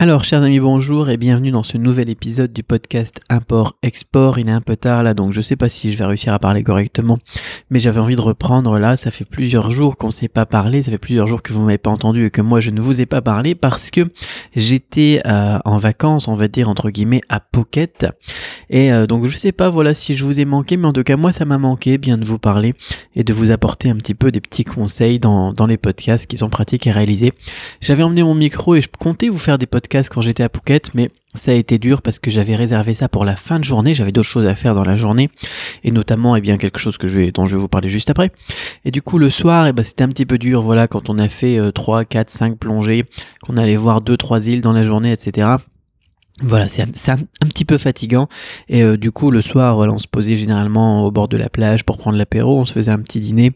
Alors, chers amis, bonjour et bienvenue dans ce nouvel épisode du podcast Import-Export. Il est un peu tard là, donc je sais pas si je vais réussir à parler correctement, mais j'avais envie de reprendre là. Ça fait plusieurs jours qu'on ne s'est pas parlé, ça fait plusieurs jours que vous m'avez pas entendu et que moi je ne vous ai pas parlé parce que j'étais euh, en vacances, on va dire entre guillemets, à Phuket. Et euh, donc je sais pas, voilà, si je vous ai manqué, mais en tout cas moi ça m'a manqué bien de vous parler et de vous apporter un petit peu des petits conseils dans, les podcasts qui sont pratiques et réalisés. J'avais emmené mon micro et je comptais vous faire des podcasts quand j'étais à Phuket, mais ça a été dur parce que j'avais réservé ça pour la fin de journée, j'avais d'autres choses à faire dans la journée, et notamment eh bien quelque chose que je vais, dont je vais vous parler juste après. Et du coup le soir, eh ben, c'était un petit peu dur, voilà, quand on a fait 3, 4, 5 plongées, qu'on allait voir 2, 3 îles dans la journée, etc. Voilà, c'est un, petit peu fatigant. Et euh, du coup, le soir, voilà, on se posait généralement au bord de la plage pour prendre l'apéro, on se faisait un petit dîner,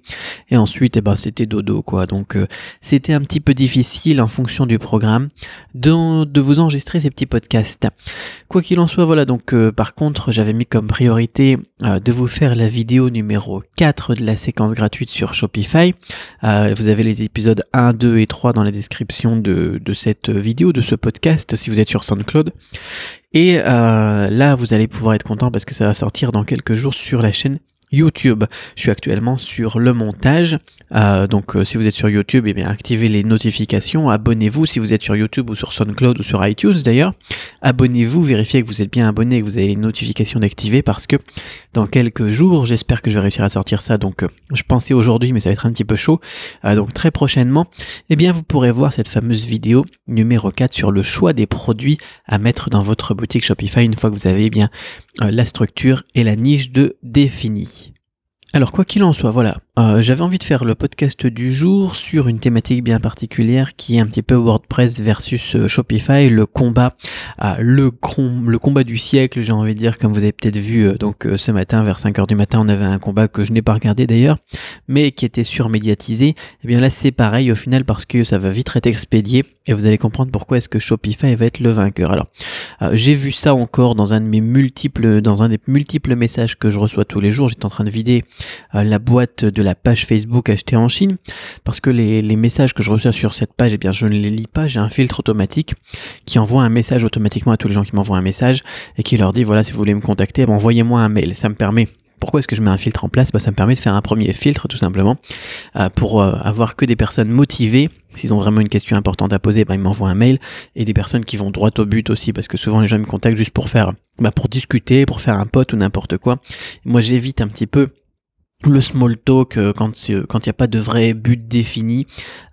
et ensuite, eh ben, c'était dodo, quoi. Donc, euh, c'était un petit peu difficile en fonction du programme de, de vous enregistrer ces petits podcasts. Quoi qu'il en soit, voilà, donc, euh, par contre, j'avais mis comme priorité de vous faire la vidéo numéro 4 de la séquence gratuite sur Shopify. vous avez les épisodes 1, 2 et 3 dans la description de, de cette vidéo, de ce podcast, si vous êtes sur SoundCloud. Et euh, là, vous allez pouvoir être content parce que ça va sortir dans quelques jours sur la chaîne YouTube. Je suis actuellement sur le montage. Euh, donc euh, si vous êtes sur YouTube, eh bien activez les notifications, abonnez-vous si vous êtes sur YouTube ou sur SoundCloud ou sur iTunes d'ailleurs. Abonnez-vous, vérifiez que vous êtes bien abonné et que vous avez les notifications d'activer parce que dans quelques jours, j'espère que je vais réussir à sortir ça. Donc je pensais aujourd'hui mais ça va être un petit peu chaud. donc très prochainement, eh bien vous pourrez voir cette fameuse vidéo numéro 4 sur le choix des produits à mettre dans votre boutique Shopify une fois que vous avez eh bien la structure et la niche de défini. Alors quoi qu'il en soit, voilà, euh, j'avais envie de faire le podcast du jour sur une thématique bien particulière qui est un petit peu WordPress versus euh, Shopify, le combat, euh, le, combat du siècle, j'ai envie de dire, comme vous avez peut-être vu donc ce matin vers 5h du matin, on avait un combat que je n'ai pas regardé d'ailleurs, mais qui était surmédiatisé. Et eh bien là c'est pareil au final parce que ça va vite être expédié et vous allez comprendre pourquoi est-ce que Shopify va être le vainqueur. Alors j'ai vu ça encore dans un de mes multiples, dans un des multiples messages que je reçois tous les jours. J'étais en train de vider la boîte de la page Facebook achetée en Chine, parce que les, messages que je reçois sur cette page, eh bien, je ne les lis pas, j'ai un filtre automatique qui envoie un message automatiquement à tous les gens qui m'envoient un message et qui leur dit, voilà, si vous voulez me contacter, ben, envoyez-moi un mail. Ça me permet pourquoi est-ce que je mets un filtre en place? Bah, Ça me permet de faire un premier filtre tout simplement euh, pour euh, avoir que des personnes motivées. S'ils ont vraiment une question importante à poser, bah, ils m'envoient un mail et des personnes qui vont droit au but aussi parce que souvent les gens me contactent juste pour faire, bah, pour discuter, pour faire un pote ou n'importe quoi. Moi j'évite un petit peu le small talk euh, quand il n'y a pas de vrai but défini.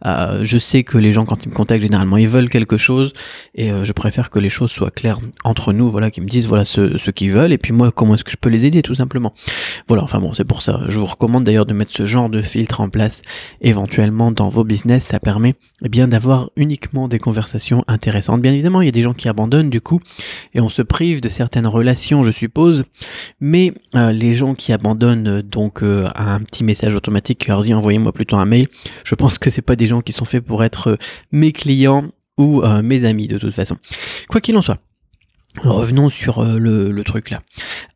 Euh, je sais que les gens quand ils me contactent généralement ils veulent quelque chose et euh, je préfère que les choses soient claires entre nous, voilà, qu'ils me disent voilà ce, ce qu'ils veulent et puis moi comment est-ce que je peux les aider tout simplement. Voilà, enfin bon c'est pour ça. Je vous recommande d'ailleurs de mettre ce genre de filtre en place éventuellement dans vos business. Ça permet eh bien d'avoir uniquement des conversations intéressantes. Bien évidemment il y a des gens qui abandonnent du coup et on se prive de certaines relations je suppose, mais les gens qui abandonnent donc un petit message automatique qui leur dit envoyez-moi plutôt un mail. Je pense que c'est pas des gens qui sont faits pour être euh, mes clients ou euh, mes amis de toute façon. Quoi qu'il en soit, revenons sur euh, le truc là.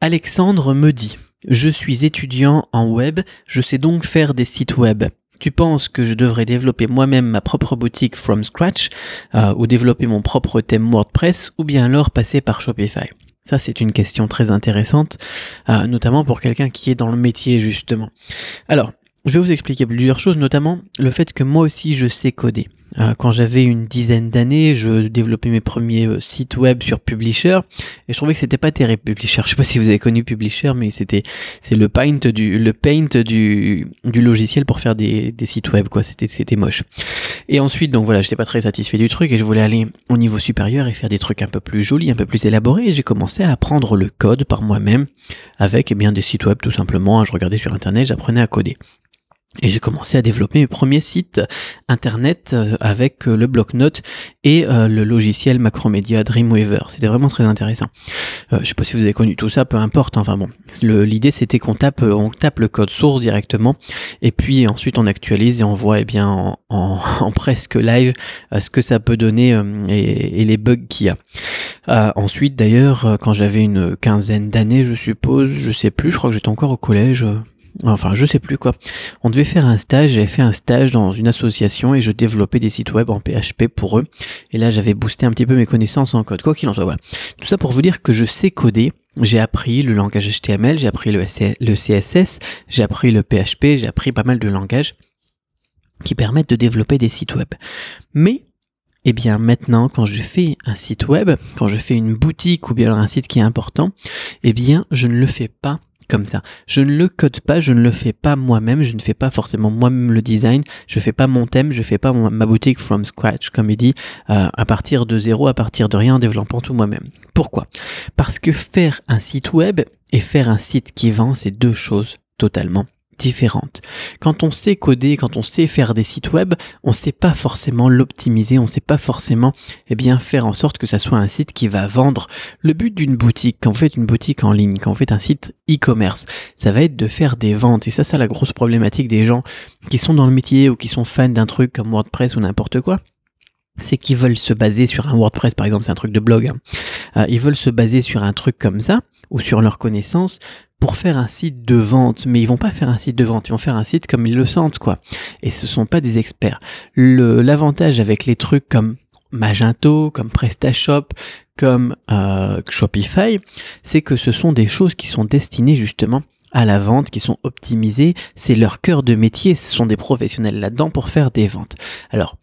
Alexandre me dit je suis étudiant en web, je sais donc faire des sites web. Tu penses que je devrais développer moi-même ma propre boutique from scratch ou développer mon propre thème WordPress ou bien alors passer par Shopify? Ça, c'est une question très intéressante, euh, notamment pour quelqu'un qui est dans le métier, justement. Alors, je vais vous expliquer plusieurs choses, notamment le fait que moi aussi, je sais coder. Euh, quand j'avais une dizaine d'années, je développais mes premiers euh, sites web sur Publisher et je trouvais que c'était pas terrible Publisher. Je sais pas si vous avez connu Publisher, mais c'était c'est le paint du le paint du, du logiciel pour faire des, des sites web quoi. C'était c'était moche. Et ensuite donc voilà, j'étais pas très satisfait du truc et je voulais aller au niveau supérieur et faire des trucs un peu plus jolis, un peu plus élaborés. Et j'ai commencé à apprendre le code par moi-même avec eh bien des sites web tout simplement. Je regardais sur internet, j'apprenais à coder. Et j'ai commencé à développer mes premiers sites internet euh, avec euh, le bloc-notes et euh, le logiciel Macromedia Dreamweaver. C'était vraiment très intéressant. Euh, je sais pas si vous avez connu tout ça, peu importe. Enfin bon, l'idée c'était qu'on tape, on tape le code source directement et puis ensuite on actualise et on voit eh bien en, presque live ce que ça peut donner et, et, les bugs qu'il y a. ensuite d'ailleurs, quand j'avais une quinzaine d'années, je suppose, je sais plus, je crois que j'étais encore au collège enfin je sais plus quoi. On devait faire un stage, j'avais fait un stage dans une association et je développais des sites web en PHP pour eux. Et là j'avais boosté un petit peu mes connaissances en code. Quoi qu'il en soit, voilà. Tout ça pour vous dire que je sais coder. J'ai appris le langage HTML, j'ai appris le, CSS, j'ai appris le PHP, j'ai appris pas mal de langages qui permettent de développer des sites web. Mais eh bien maintenant, quand je fais un site web, quand je fais une boutique ou bien un site qui est important, eh bien je ne le fais pas comme ça. Je ne le code pas, je ne le fais pas moi-même, je ne fais pas forcément moi-même le design, je fais pas mon thème, je fais pas ma boutique from scratch, comme il dit, euh, à partir de zéro, à partir de rien, en développant tout moi-même. Pourquoi? Parce que faire un site web et faire un site qui vend, c'est deux choses totalement différentes. Quand on sait coder, quand on sait faire des sites web, on ne sait pas forcément l'optimiser, on ne sait pas forcément eh bien, faire en sorte que ça soit un site qui va vendre. Le but d'une boutique, quand vous faites une boutique en ligne, quand vous faites un site e-commerce, ça va être de faire des ventes. Et ça, c'est la grosse problématique des gens qui sont dans le métier ou qui sont fans d'un truc comme WordPress ou n'importe quoi c'est qu'ils veulent se baser sur un WordPress, par exemple, c'est un truc de blog. Hein. Euh, ils veulent se baser sur un truc comme ça, ou sur leur connaissance, pour faire un site de vente, mais ils vont pas faire un site de vente, ils vont faire un site comme ils le sentent, quoi. Et ce sont pas des experts. L'avantage avec les trucs comme Magento, comme PrestaShop, comme euh, Shopify, c'est que ce sont des choses qui sont destinées justement à la vente, qui sont optimisées. C'est leur cœur de métier, ce sont des professionnels là-dedans pour faire des ventes. Alors,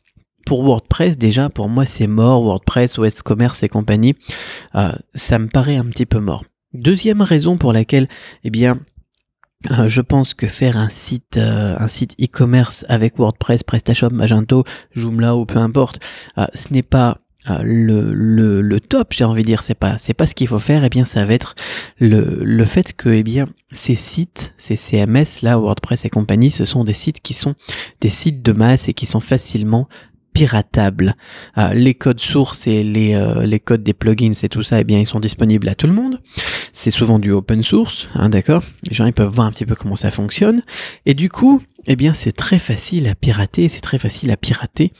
pour WordPress, déjà, pour moi, c'est mort. WordPress, OS Commerce et compagnie, euh, ça me paraît un petit peu mort. Deuxième raison pour laquelle, eh bien, euh, je pense que faire un site, euh, un site e-commerce avec WordPress, PrestaShop, Magento, Joomla ou peu importe, euh, ce n'est pas le, top, j'ai envie de dire, c'est pas, pas ce qu'il faut faire, et eh bien, ça va être le, le fait que, eh bien, ces sites, ces CMS, là, WordPress et compagnie, ce sont des sites qui sont des sites de masse et qui sont facilement piratable. Euh, les codes sources et les, euh, les codes des plugins et tout ça, eh bien, ils sont disponibles à tout le monde. C'est souvent du open source, hein, d'accord? Les gens ils peuvent voir un petit peu comment ça fonctionne. Et du coup, eh bien, c'est très facile à pirater. C'est très facile à pirater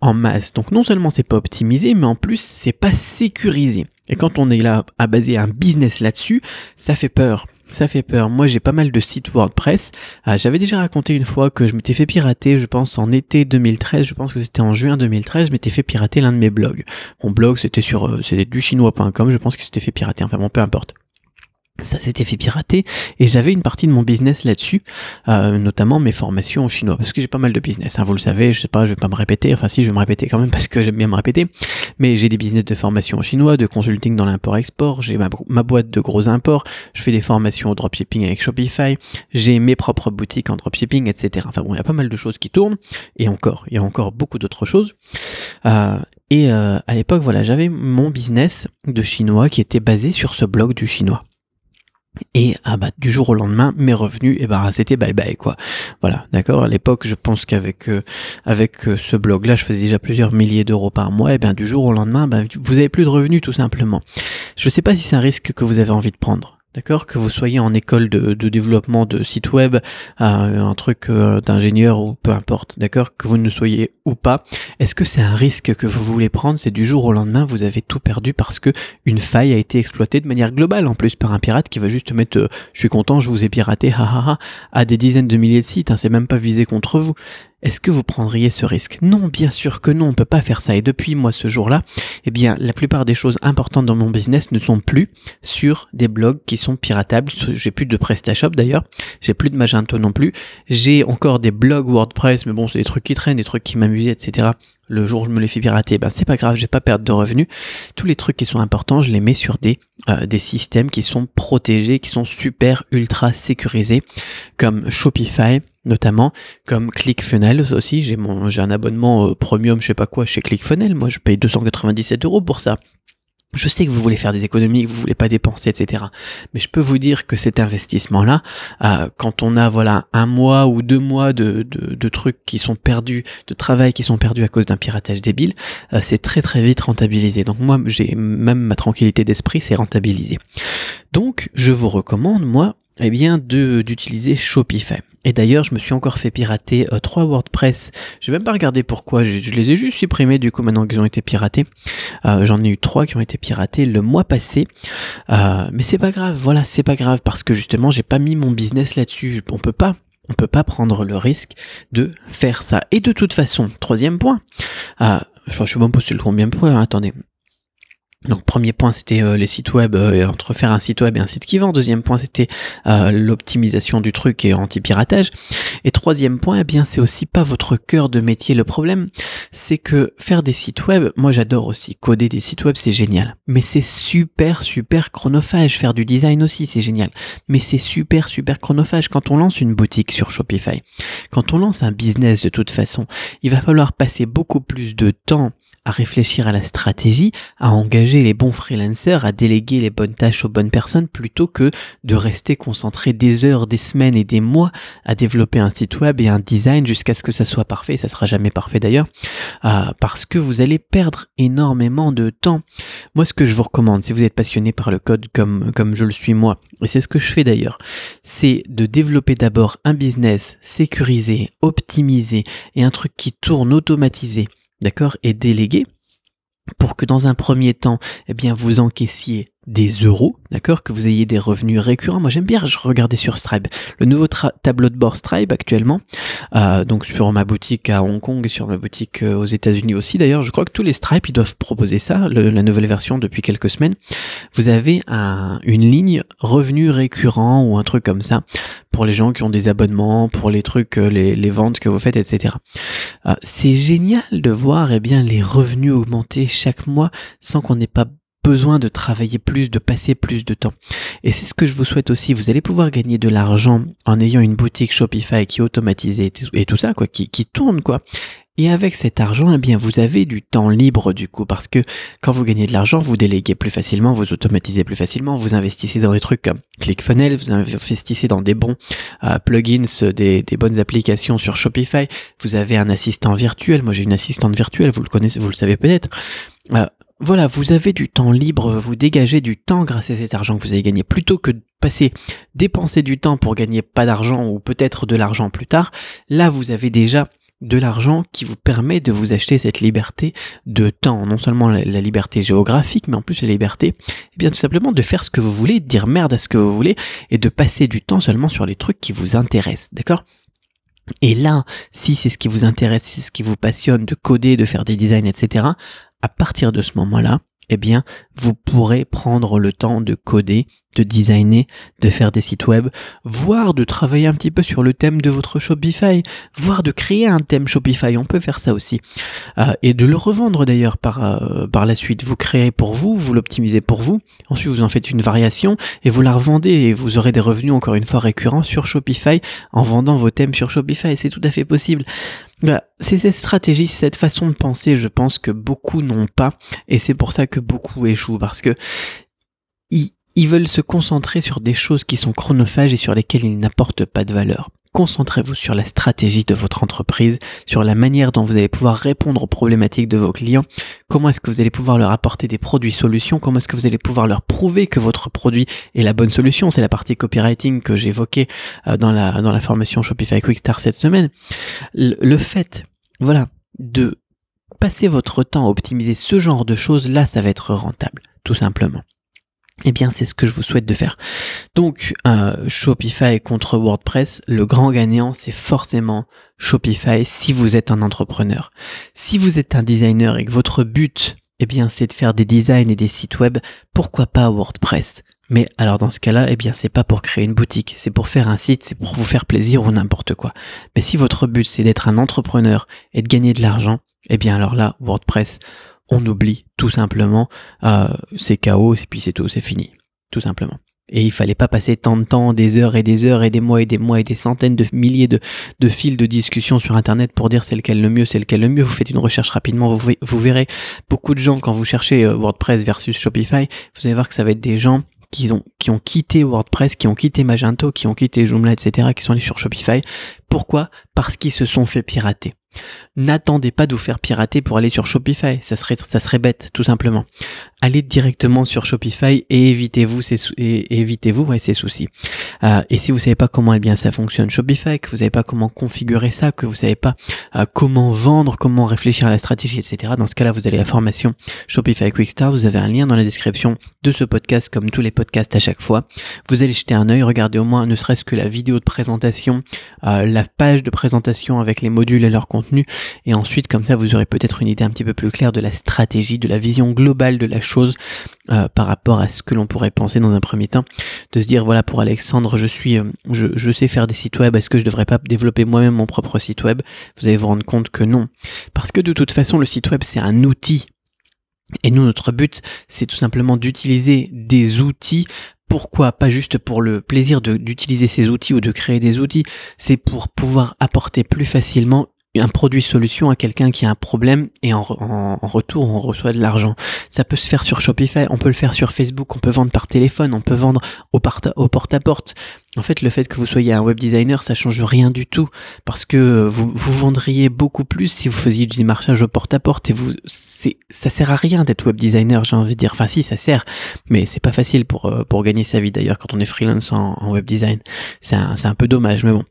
en masse. Donc non seulement c'est pas optimisé, mais en plus c'est pas sécurisé. Et quand on est là à baser un business là-dessus, ça fait peur ça fait peur. Moi, j'ai pas mal de sites WordPress. Ah, j'avais déjà raconté une fois que je m'étais fait pirater, je pense en été 2013, je pense que c'était en juin 2013, je m'étais fait pirater l'un de mes blogs. Mon blog, c'était sur, euh, c'était du chinois.com, je pense que c'était fait pirater. Enfin bon, peu importe ça s'était fait pirater et j'avais une partie de mon business là-dessus, euh, notamment mes formations en chinois, parce que j'ai pas mal de business, hein, vous le savez, je sais pas, je vais pas me répéter, enfin si je vais me répéter quand même parce que j'aime bien me répéter, mais j'ai des business de formation en chinois, de consulting dans l'import-export, j'ai ma, boîte de gros imports, je fais des formations au dropshipping avec Shopify, j'ai mes propres boutiques en dropshipping, etc. Enfin bon, il y a pas mal de choses qui tournent, et encore, il y a encore beaucoup d'autres choses. Euh, et euh, à l'époque, voilà, j'avais mon business de chinois qui était basé sur ce blog du chinois. Et ah bah, du jour au lendemain, mes revenus, et eh bah, c'était bye bye quoi. Voilà, d'accord. À l'époque, je pense qu'avec euh, avec euh, ce blog-là, je faisais déjà plusieurs milliers d'euros par mois. Et bien du jour au lendemain, bah, vous avez plus de revenus tout simplement. Je sais pas si c'est un risque que vous avez envie de prendre. D'accord Que vous soyez en école de, développement de site web, euh, un truc euh, d'ingénieur ou peu importe, d'accord Que vous ne soyez ou pas, est-ce que c'est un risque que vous voulez prendre? C'est du jour au lendemain, vous avez tout perdu parce que une faille a été exploitée de manière globale en plus par un pirate qui va juste mettre euh, je suis content, je vous ai piraté, ha à des dizaines de milliers de sites, hein, c'est même pas visé contre vous. Est-ce que vous prendriez ce risque? Non, bien sûr que non, on peut pas faire ça. Et depuis moi ce jour-là, eh bien, la plupart des choses importantes dans mon business ne sont plus sur des blogs qui sont piratables. J'ai plus de PrestaShop d'ailleurs, j'ai plus de Magento non plus. J'ai encore des blogs WordPress, mais bon, c'est des trucs qui traînent, des trucs qui m'amusent, etc. Le jour où je me les fais pirater, ben c'est pas grave, je vais pas perdre de revenus. Tous les trucs qui sont importants, je les mets sur des euh, des systèmes qui sont protégés, qui sont super ultra sécurisés, comme Shopify notamment, comme ClickFunnels aussi. J'ai mon un abonnement euh, premium, je sais pas quoi, chez ClickFunnels. Moi, je paye 297 euros pour ça. Je sais que vous voulez faire des économies, que vous voulez pas dépenser, etc. Mais je peux vous dire que cet investissement-là, euh, quand on a voilà un mois ou deux mois de, de, trucs qui sont perdus, de travail qui sont perdus à cause d'un piratage débile, euh, c'est très très vite rentabilisé. Donc moi, j'ai même ma tranquillité d'esprit, c'est rentabilisé. Donc je vous recommande moi, eh bien, d'utiliser Shopify. Et d'ailleurs, je me suis encore fait pirater euh, trois WordPress. Je vais même pas regarder pourquoi. Je, les ai juste supprimés du coup maintenant qu'ils ont été piratés. Euh, j'en ai eu trois qui ont été piratés le mois passé. Euh, mais c'est pas grave. Voilà, c'est pas grave parce que justement, j'ai pas mis mon business là-dessus. On peut pas. On peut pas prendre le risque de faire ça. Et de toute façon, troisième point. enfin, je suis bon pour le combien de point. Attendez. Donc premier point c'était euh, les sites web, euh, entre faire un site web et un site qui vend. Deuxième point c'était euh, l'optimisation du truc et anti-piratage. Et troisième point, eh bien c'est aussi pas votre cœur de métier. Le problème c'est que faire des sites web, moi j'adore aussi coder des sites web, c'est génial. Mais c'est super super chronophage. Faire du design aussi c'est génial. Mais c'est super super chronophage. Quand on lance une boutique sur Shopify, quand on lance un business de toute façon, il va falloir passer beaucoup plus de temps à réfléchir à la stratégie, à engager les bons freelancers, à déléguer les bonnes tâches aux bonnes personnes, plutôt que de rester concentré des heures, des semaines et des mois à développer un site web et un design jusqu'à ce que ça soit parfait. Ça sera jamais parfait d'ailleurs, euh, parce que vous allez perdre énormément de temps. Moi, ce que je vous recommande, si vous êtes passionné par le code comme, comme je le suis moi, et c'est ce que je fais d'ailleurs, c'est de développer d'abord un business sécurisé, optimisé et un truc qui tourne automatisé d'accord, et délégué pour que dans un premier temps, eh bien, vous encaissiez des euros, d'accord, que vous ayez des revenus récurrents. Moi, j'aime bien regarder sur Stripe. Le nouveau tableau de bord Stripe actuellement, euh, donc sur ma boutique à Hong Kong et sur ma boutique euh, aux États-Unis aussi. D'ailleurs, je crois que tous les Stripe ils doivent proposer ça, la nouvelle version depuis quelques semaines. Vous avez un, une ligne revenus récurrents ou un truc comme ça pour les gens qui ont des abonnements, pour les trucs, euh, les, les ventes que vous faites, etc. c'est génial de voir eh bien les revenus augmenter chaque mois sans qu'on n'ait pas besoin de travailler plus, de passer plus de temps. Et c'est ce que je vous souhaite aussi. Vous allez pouvoir gagner de l'argent en ayant une boutique Shopify qui est automatisée et tout ça, quoi, qui, qui tourne, quoi. Et avec cet argent, eh bien, vous avez du temps libre du coup, parce que quand vous gagnez de l'argent, vous déléguez plus facilement, vous automatisez plus facilement, vous investissez dans des trucs comme ClickFunnels, vous investissez dans des bons euh, plugins, des, des, bonnes applications sur Shopify. Vous avez un assistant virtuel. Moi, j'ai une assistante virtuelle, vous le connaissez, vous le savez peut-être. Euh, voilà, vous avez du temps libre, vous dégagez du temps grâce à cet argent que vous avez gagné, plutôt que de passer dépenser du temps pour gagner pas d'argent ou peut-être de l'argent plus tard. Là, vous avez déjà de l'argent qui vous permet de vous acheter cette liberté de temps, non seulement la, liberté géographique, mais en plus la liberté, eh bien tout simplement de faire ce que vous voulez, de dire merde à ce que vous voulez et de passer du temps seulement sur les trucs qui vous intéressent, d'accord? Et là, si c'est ce qui vous intéresse, si c'est ce qui vous passionne de coder, de faire des designs, etc., à partir de ce moment-là, eh bien, vous pourrez prendre le temps de coder, de designer, de faire des sites web, voire de travailler un petit peu sur le thème de votre Shopify, voire de créer un thème Shopify, on peut faire ça aussi. Euh, et de le revendre d'ailleurs par, euh, par la suite. Vous créez pour vous, vous l'optimisez pour vous, ensuite vous en faites une variation et vous la revendez et vous aurez des revenus encore une fois récurrents sur Shopify en vendant vos thèmes sur Shopify. C'est tout à fait possible. C'est cette stratégie, cette façon de penser, je pense que beaucoup n'ont pas, et c'est pour ça que beaucoup échouent, parce que ils veulent se concentrer sur des choses qui sont chronophages et sur lesquelles ils n'apportent pas de valeur. Concentrez-vous sur la stratégie de votre entreprise, sur la manière dont vous allez pouvoir répondre aux problématiques de vos clients, comment est-ce que vous allez pouvoir leur apporter des produits solutions, comment est-ce que vous allez pouvoir leur prouver que votre produit est la bonne solution? C'est la partie copywriting que j'évoquais euh, dans la, dans la formation Shopify Quickstar cette semaine. Le fait, voilà, de passer votre temps à optimiser ce genre de choses, là, ça va être rentable, tout simplement. Eh bien, c'est ce que je vous souhaite de faire. Donc, euh, Shopify contre WordPress, le grand gagnant, c'est forcément Shopify si vous êtes un entrepreneur. Si vous êtes un designer et que votre but, eh bien, c'est de faire des designs et des sites web, pourquoi pas WordPress? Mais alors dans ce cas-là, eh bien c'est pas pour créer une boutique, c'est pour faire un site, c'est pour vous faire plaisir ou n'importe quoi. Mais si votre but c'est d'être un entrepreneur et de gagner de l'argent, eh bien alors là, WordPress, on oublie tout simplement, euh, c'est chaos et puis c'est tout, c'est fini, tout simplement. Et il fallait pas passer tant de temps, des heures et des heures et des mois et des mois et des centaines de milliers de, de fils de discussion sur Internet pour dire c'est lequel le mieux, c'est lequel le mieux. Vous faites une recherche rapidement, vous, vous verrez beaucoup de gens quand vous cherchez euh, WordPress versus Shopify, vous allez voir que ça va être des gens qui ont, qui ont quitté WordPress, qui ont quitté Magento, qui ont quitté Joomla, etc., qui sont allés sur Shopify. Pourquoi? Parce qu'ils se sont fait pirater. N'attendez pas de vous faire pirater pour aller sur Shopify, ça serait, ça serait bête, tout simplement. Allez directement sur Shopify et évitez-vous ces, et évitez-vous ces soucis. Euh, et si vous savez pas comment eh bien ça fonctionne Shopify, que vous savez pas comment configurer ça, que vous savez pas euh, comment vendre, comment réfléchir à la stratégie, etc. Dans ce cas-là, vous allez à la formation Shopify Quick Start. Vous avez un lien dans la description de ce podcast, comme tous les podcasts à chaque fois. Vous allez jeter un œil, regardez au moins ne serait-ce que la vidéo de présentation, euh, la page de présentation avec les modules et leur contenu. Et ensuite, comme ça, vous aurez peut-être une idée un petit peu plus claire de la stratégie, de la vision globale de la chose euh, par rapport à ce que l'on pourrait penser dans un premier temps. De se dire, voilà, pour Alexandre, je suis, euh, je, je sais faire des sites web, est-ce que je devrais pas développer moi-même mon propre site web? Vous allez vous rendre compte que non. Parce que de toute façon, le site web, c'est un outil et nous, notre but, c'est tout simplement d'utiliser des outils. Pourquoi Pas juste pour le plaisir d'utiliser ces outils ou de créer des outils, c'est pour pouvoir apporter plus facilement un produit solution à quelqu'un qui a un problème et en, retour on reçoit de l'argent. Ça peut se faire sur Shopify, on peut le faire sur Facebook, on peut vendre par téléphone, on peut vendre au, au porte-à-porte. En fait, le fait que vous soyez un web designer, ça change rien du tout parce que vous, vous vendriez beaucoup plus si vous faisiez du démarchage au porte-à-porte et vous, c'est, ça sert à rien d'être web designer, j'ai envie de dire. Enfin, si, ça sert, mais c'est pas facile pour, euh, pour gagner sa vie d'ailleurs quand on est freelance en, web design. C'est un, un, peu dommage, mais bon.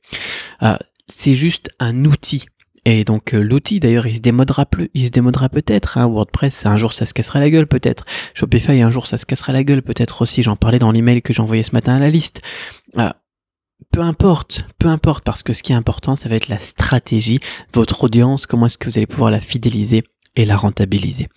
Euh, c'est juste un outil et donc euh, l'outil d'ailleurs il se démodera plus, il se démodera peut-être. Hein. WordPress un jour ça se cassera la gueule peut-être. Shopify un jour ça se cassera la gueule peut-être aussi. J'en parlais dans l'email que j'ai envoyé ce matin à la liste. Ah, peu importe, peu importe parce que ce qui est important ça va être la stratégie, votre audience, comment est-ce que vous allez pouvoir la fidéliser et la rentabiliser?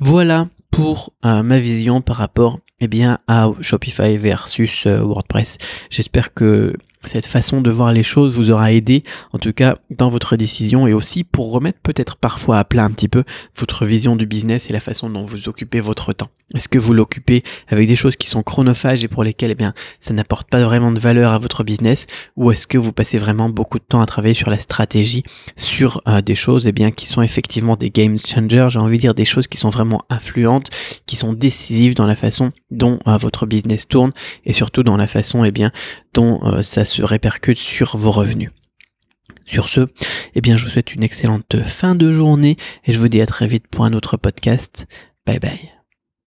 Voilà pour euh, ma vision par rapport eh bien à Shopify versus euh, WordPress. J'espère que cette façon de voir les choses vous aura aidé, en tout cas dans votre décision et aussi pour remettre peut-être parfois à plat un petit peu votre vision du business et la façon dont vous occupez votre temps. Est-ce que vous l'occupez avec des choses qui sont chronophages et pour lesquelles eh bien, ça n'apporte pas vraiment de valeur à votre business? Ou est-ce que vous passez vraiment beaucoup de temps à travailler sur la stratégie, sur euh, des choses eh bien, qui sont effectivement des game changers, j'ai envie de dire des choses qui sont vraiment influentes, qui sont décisives dans la façon dont euh, votre business tourne et surtout dans la façon eh bien, dont euh, ça se répercute sur vos revenus? Sur ce, eh bien, je vous souhaite une excellente fin de journée et je vous dis à très vite pour un autre podcast. Bye bye.